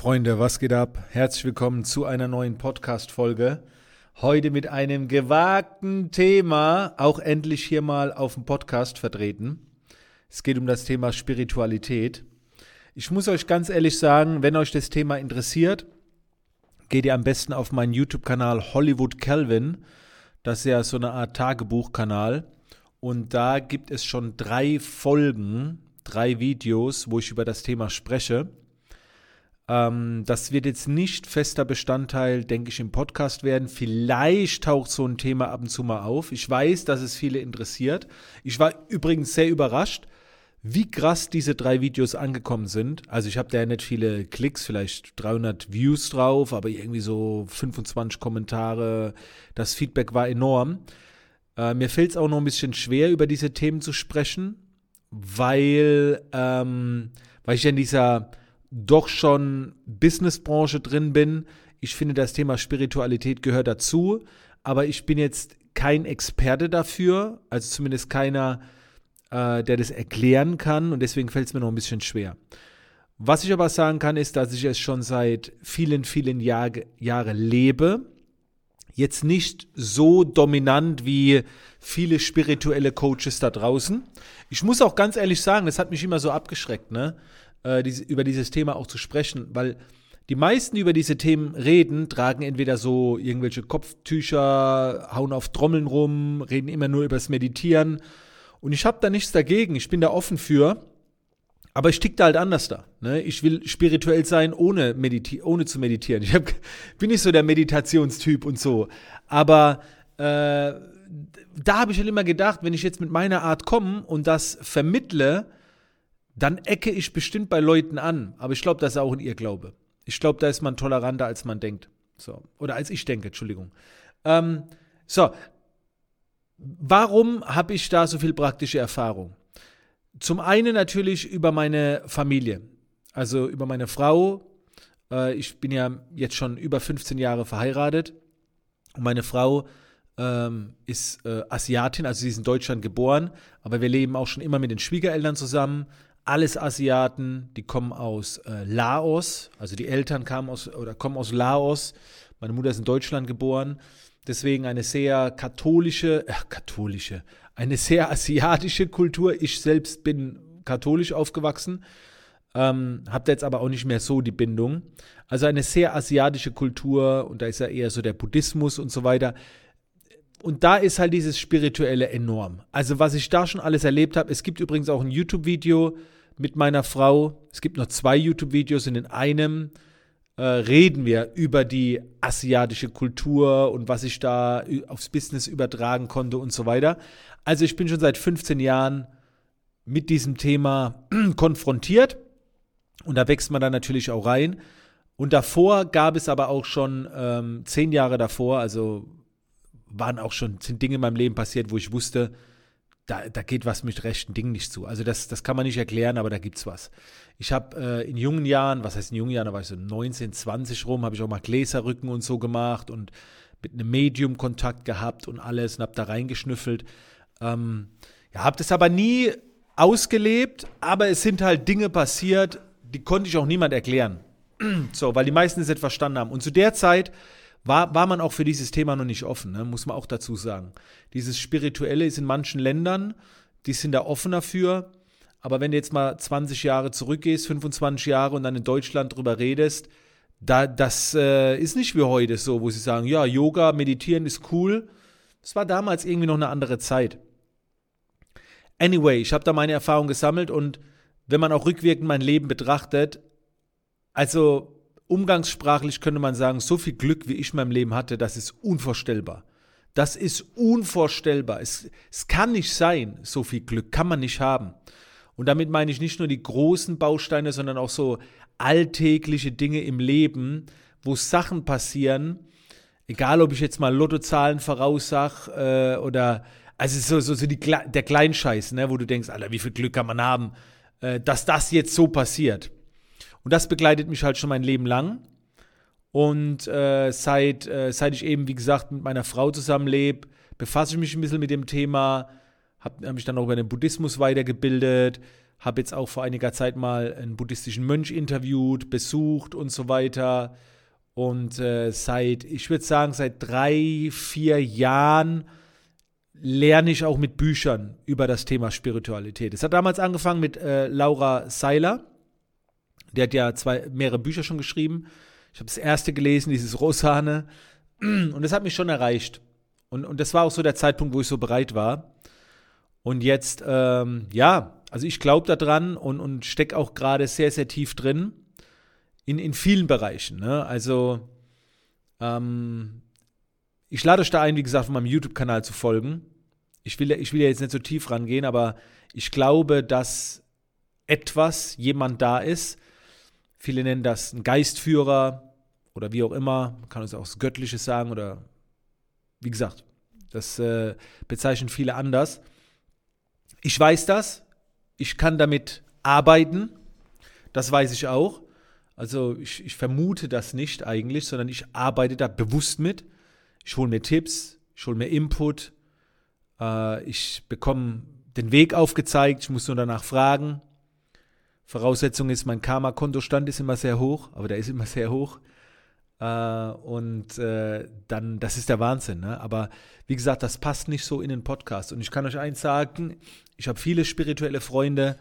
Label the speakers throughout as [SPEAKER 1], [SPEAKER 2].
[SPEAKER 1] Freunde, was geht ab? Herzlich willkommen zu einer neuen Podcast-Folge. Heute mit einem gewagten Thema, auch endlich hier mal auf dem Podcast vertreten. Es geht um das Thema Spiritualität. Ich muss euch ganz ehrlich sagen, wenn euch das Thema interessiert, geht ihr am besten auf meinen YouTube-Kanal Hollywood Calvin. Das ist ja so eine Art Tagebuchkanal. Und da gibt es schon drei Folgen, drei Videos, wo ich über das Thema spreche. Ähm, das wird jetzt nicht fester Bestandteil, denke ich, im Podcast werden. Vielleicht taucht so ein Thema ab und zu mal auf. Ich weiß, dass es viele interessiert. Ich war übrigens sehr überrascht, wie krass diese drei Videos angekommen sind. Also ich habe da ja nicht viele Klicks, vielleicht 300 Views drauf, aber irgendwie so 25 Kommentare. Das Feedback war enorm. Äh, mir fällt es auch noch ein bisschen schwer, über diese Themen zu sprechen, weil, ähm, weil ich in dieser doch schon Businessbranche drin bin. Ich finde, das Thema Spiritualität gehört dazu, aber ich bin jetzt kein Experte dafür, also zumindest keiner, äh, der das erklären kann und deswegen fällt es mir noch ein bisschen schwer. Was ich aber sagen kann, ist, dass ich es schon seit vielen, vielen Jahr, Jahren lebe. Jetzt nicht so dominant wie viele spirituelle Coaches da draußen. Ich muss auch ganz ehrlich sagen, das hat mich immer so abgeschreckt, ne? Äh, diese, über dieses Thema auch zu sprechen, weil die meisten, die über diese Themen reden, tragen entweder so irgendwelche Kopftücher, hauen auf Trommeln rum, reden immer nur übers Meditieren. Und ich habe da nichts dagegen, ich bin da offen für. Aber ich tick da halt anders da. Ne? Ich will spirituell sein, ohne, mediti ohne zu meditieren. Ich hab, bin nicht so der Meditationstyp und so. Aber äh, da habe ich halt immer gedacht, wenn ich jetzt mit meiner Art komme und das vermittle, dann ecke ich bestimmt bei Leuten an. Aber ich glaube, das ist auch ein Irrglaube. Ich glaube, da ist man toleranter, als man denkt. So. Oder als ich denke, Entschuldigung. Ähm, so. Warum habe ich da so viel praktische Erfahrung? Zum einen natürlich über meine Familie. Also über meine Frau. Äh, ich bin ja jetzt schon über 15 Jahre verheiratet. Und meine Frau ähm, ist äh, Asiatin, also sie ist in Deutschland geboren, aber wir leben auch schon immer mit den Schwiegereltern zusammen alles Asiaten, die kommen aus äh, Laos, also die Eltern kamen aus oder kommen aus Laos. Meine Mutter ist in Deutschland geboren, deswegen eine sehr katholische, äh, katholische, eine sehr asiatische Kultur. Ich selbst bin katholisch aufgewachsen, ähm, habe jetzt aber auch nicht mehr so die Bindung. Also eine sehr asiatische Kultur und da ist ja eher so der Buddhismus und so weiter und da ist halt dieses Spirituelle enorm. Also was ich da schon alles erlebt habe, es gibt übrigens auch ein YouTube-Video mit meiner Frau. Es gibt noch zwei YouTube-Videos und in einem äh, reden wir über die asiatische Kultur und was ich da aufs Business übertragen konnte und so weiter. Also ich bin schon seit 15 Jahren mit diesem Thema konfrontiert und da wächst man dann natürlich auch rein. Und davor gab es aber auch schon ähm, zehn Jahre davor, also waren auch schon, sind Dinge in meinem Leben passiert, wo ich wusste, da, da geht was mit rechten Dingen nicht zu. Also das, das kann man nicht erklären, aber da gibt's was. Ich habe äh, in jungen Jahren, was heißt in jungen Jahren, da war ich so 19, 20 rum, habe ich auch mal Gläserrücken und so gemacht und mit einem Medium Kontakt gehabt und alles und habe da reingeschnüffelt. Ähm, ja, habe das aber nie ausgelebt, aber es sind halt Dinge passiert, die konnte ich auch niemand erklären. so, weil die meisten es nicht verstanden haben. Und zu der Zeit war, war man auch für dieses Thema noch nicht offen, ne? muss man auch dazu sagen. Dieses Spirituelle ist in manchen Ländern, die sind da offener für. Aber wenn du jetzt mal 20 Jahre zurückgehst, 25 Jahre und dann in Deutschland drüber redest, da, das äh, ist nicht wie heute so, wo sie sagen, ja, Yoga, Meditieren ist cool. Das war damals irgendwie noch eine andere Zeit. Anyway, ich habe da meine Erfahrung gesammelt und wenn man auch rückwirkend mein Leben betrachtet, also umgangssprachlich könnte man sagen, so viel Glück, wie ich in meinem Leben hatte, das ist unvorstellbar. Das ist unvorstellbar. Es, es kann nicht sein, so viel Glück kann man nicht haben. Und damit meine ich nicht nur die großen Bausteine, sondern auch so alltägliche Dinge im Leben, wo Sachen passieren, egal ob ich jetzt mal Lottozahlen voraussag äh, oder also so, so, so die, der Kleinscheiß, ne, wo du denkst, Alter, wie viel Glück kann man haben, äh, dass das jetzt so passiert. Und das begleitet mich halt schon mein Leben lang. Und äh, seit, äh, seit ich eben, wie gesagt, mit meiner Frau zusammenlebe, befasse ich mich ein bisschen mit dem Thema, habe hab mich dann auch über den Buddhismus weitergebildet, habe jetzt auch vor einiger Zeit mal einen buddhistischen Mönch interviewt, besucht und so weiter. Und äh, seit, ich würde sagen, seit drei, vier Jahren lerne ich auch mit Büchern über das Thema Spiritualität. Es hat damals angefangen mit äh, Laura Seiler. Die hat ja zwei, mehrere Bücher schon geschrieben. Ich habe das erste gelesen, dieses Rosane. Und das hat mich schon erreicht. Und, und das war auch so der Zeitpunkt, wo ich so bereit war. Und jetzt, ähm, ja, also ich glaube daran und, und stecke auch gerade sehr, sehr tief drin. In, in vielen Bereichen. Ne? Also, ähm, ich lade euch da ein, wie gesagt, von meinem YouTube-Kanal zu folgen. Ich will, ich will ja jetzt nicht so tief rangehen, aber ich glaube, dass etwas, jemand da ist. Viele nennen das ein Geistführer oder wie auch immer. Man kann uns auch Göttliches sagen oder wie gesagt, das äh, bezeichnen viele anders. Ich weiß das. Ich kann damit arbeiten. Das weiß ich auch. Also ich, ich vermute das nicht eigentlich, sondern ich arbeite da bewusst mit. Ich hole mir Tipps, ich hole mir Input, äh, ich bekomme den Weg aufgezeigt, ich muss nur danach fragen. Voraussetzung ist, mein Karma-Kontostand ist immer sehr hoch, aber der ist immer sehr hoch. Äh, und äh, dann, das ist der Wahnsinn. Ne? Aber wie gesagt, das passt nicht so in den Podcast. Und ich kann euch eins sagen, ich habe viele spirituelle Freunde,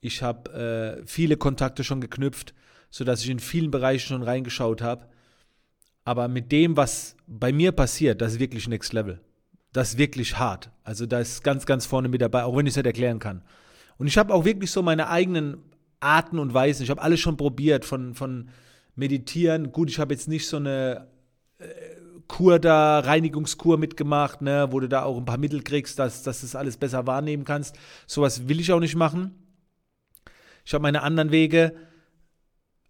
[SPEAKER 1] ich habe äh, viele Kontakte schon geknüpft, sodass ich in vielen Bereichen schon reingeschaut habe. Aber mit dem, was bei mir passiert, das ist wirklich Next Level. Das ist wirklich hart. Also da ist ganz, ganz vorne mit dabei, auch wenn ich es nicht erklären kann. Und ich habe auch wirklich so meine eigenen Arten und Weisen. Ich habe alles schon probiert, von, von Meditieren. Gut, ich habe jetzt nicht so eine äh, Kur da, Reinigungskur mitgemacht, ne, wo du da auch ein paar Mittel kriegst, dass, dass du das alles besser wahrnehmen kannst. Sowas will ich auch nicht machen. Ich habe meine anderen Wege.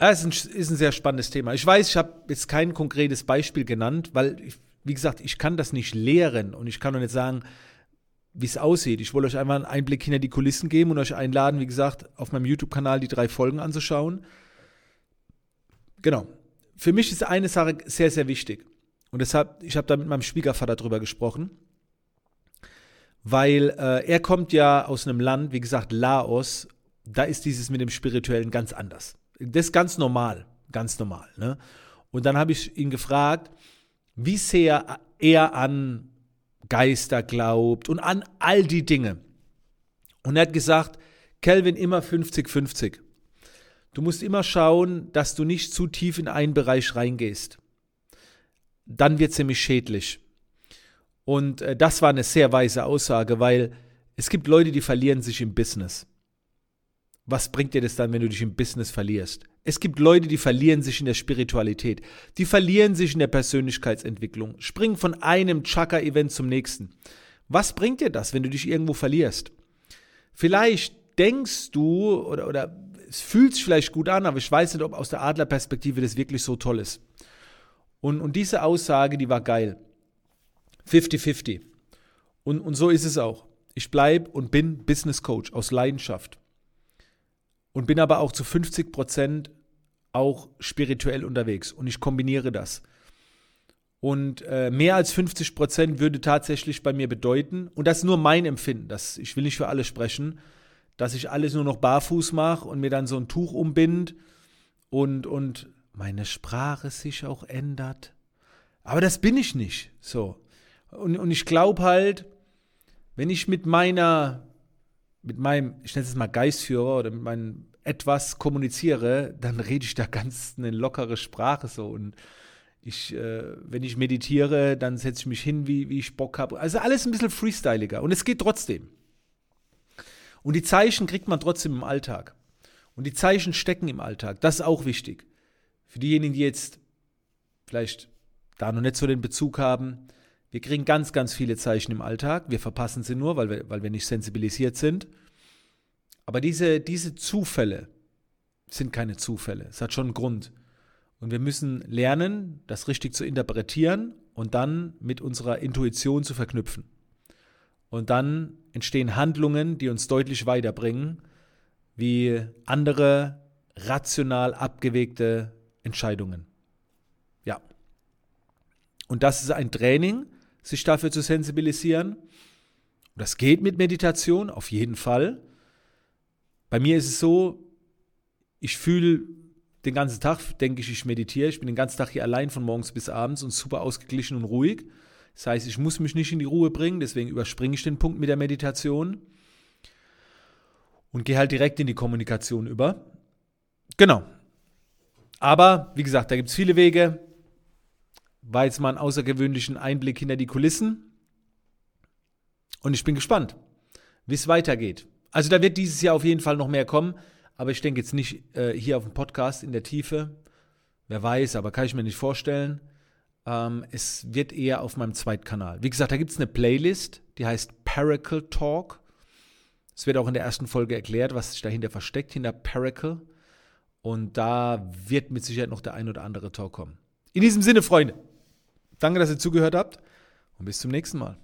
[SPEAKER 1] Ja, ist, ein, ist ein sehr spannendes Thema. Ich weiß, ich habe jetzt kein konkretes Beispiel genannt, weil, ich, wie gesagt, ich kann das nicht lehren und ich kann auch nicht sagen, wie es aussieht. Ich wollte euch einfach einen Einblick hinter die Kulissen geben und euch einladen, wie gesagt, auf meinem YouTube-Kanal die drei Folgen anzuschauen. Genau. Für mich ist eine Sache sehr, sehr wichtig. Und deshalb, ich habe da mit meinem Schwiegervater drüber gesprochen, weil äh, er kommt ja aus einem Land, wie gesagt, Laos, da ist dieses mit dem Spirituellen ganz anders. Das ist ganz normal, ganz normal. Ne? Und dann habe ich ihn gefragt, wie sehr er an Geister glaubt und an all die Dinge. Und er hat gesagt, Kelvin immer 50-50. Du musst immer schauen, dass du nicht zu tief in einen Bereich reingehst. Dann wird es nämlich schädlich. Und äh, das war eine sehr weise Aussage, weil es gibt Leute, die verlieren sich im Business. Was bringt dir das dann, wenn du dich im Business verlierst? Es gibt Leute, die verlieren sich in der Spiritualität, die verlieren sich in der Persönlichkeitsentwicklung, springen von einem Chakra-Event zum nächsten. Was bringt dir das, wenn du dich irgendwo verlierst? Vielleicht denkst du oder, oder es fühlt sich vielleicht gut an, aber ich weiß nicht, ob aus der Adlerperspektive das wirklich so toll ist. Und, und diese Aussage, die war geil. 50-50. Und, und so ist es auch. Ich bleibe und bin Business Coach aus Leidenschaft und bin aber auch zu 50 Prozent auch spirituell unterwegs und ich kombiniere das. Und äh, mehr als 50 Prozent würde tatsächlich bei mir bedeuten, und das ist nur mein Empfinden, das, ich will nicht für alle sprechen, dass ich alles nur noch barfuß mache und mir dann so ein Tuch umbind und, und meine Sprache sich auch ändert. Aber das bin ich nicht. So. Und, und ich glaube halt, wenn ich mit meiner mit meinem, ich nenne es mal Geistführer oder mit meinem etwas kommuniziere, dann rede ich da ganz eine lockere Sprache so und ich, äh, wenn ich meditiere, dann setze ich mich hin, wie, wie ich Bock habe. Also alles ein bisschen freestyliger und es geht trotzdem. Und die Zeichen kriegt man trotzdem im Alltag. Und die Zeichen stecken im Alltag. Das ist auch wichtig. Für diejenigen, die jetzt vielleicht da noch nicht so den Bezug haben, wir kriegen ganz, ganz viele Zeichen im Alltag. Wir verpassen sie nur, weil wir, weil wir nicht sensibilisiert sind. Aber diese, diese Zufälle sind keine Zufälle. Es hat schon einen Grund. Und wir müssen lernen, das richtig zu interpretieren und dann mit unserer Intuition zu verknüpfen. Und dann entstehen Handlungen, die uns deutlich weiterbringen, wie andere rational abgewegte Entscheidungen. Ja. Und das ist ein Training, sich dafür zu sensibilisieren. Das geht mit Meditation, auf jeden Fall. bei mir ist es so, ich fühle den ganzen Tag, denke ich, ich meditiere. Ich bin den ganzen Tag hier allein von morgens bis abends und super ausgeglichen und ruhig. Das heißt, ich muss mich nicht in die Ruhe bringen, deswegen überspringe ich den Punkt mit der Meditation und gehe halt direkt in die Kommunikation über. Genau. Aber, wie gesagt, da gibt es viele Wege. War jetzt mal einen außergewöhnlichen Einblick hinter die Kulissen. Und ich bin gespannt, wie es weitergeht. Also da wird dieses Jahr auf jeden Fall noch mehr kommen, aber ich denke jetzt nicht äh, hier auf dem Podcast in der Tiefe. Wer weiß, aber kann ich mir nicht vorstellen. Ähm, es wird eher auf meinem Zweitkanal. Wie gesagt, da gibt es eine Playlist, die heißt Paracle Talk. Es wird auch in der ersten Folge erklärt, was sich dahinter versteckt, hinter Paracle. Und da wird mit Sicherheit noch der ein oder andere Talk kommen. In diesem Sinne, Freunde, danke, dass ihr zugehört habt und bis zum nächsten Mal.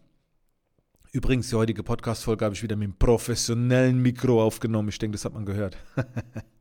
[SPEAKER 1] Übrigens, die heutige Podcast-Folge habe ich wieder mit einem professionellen Mikro aufgenommen. Ich denke, das hat man gehört.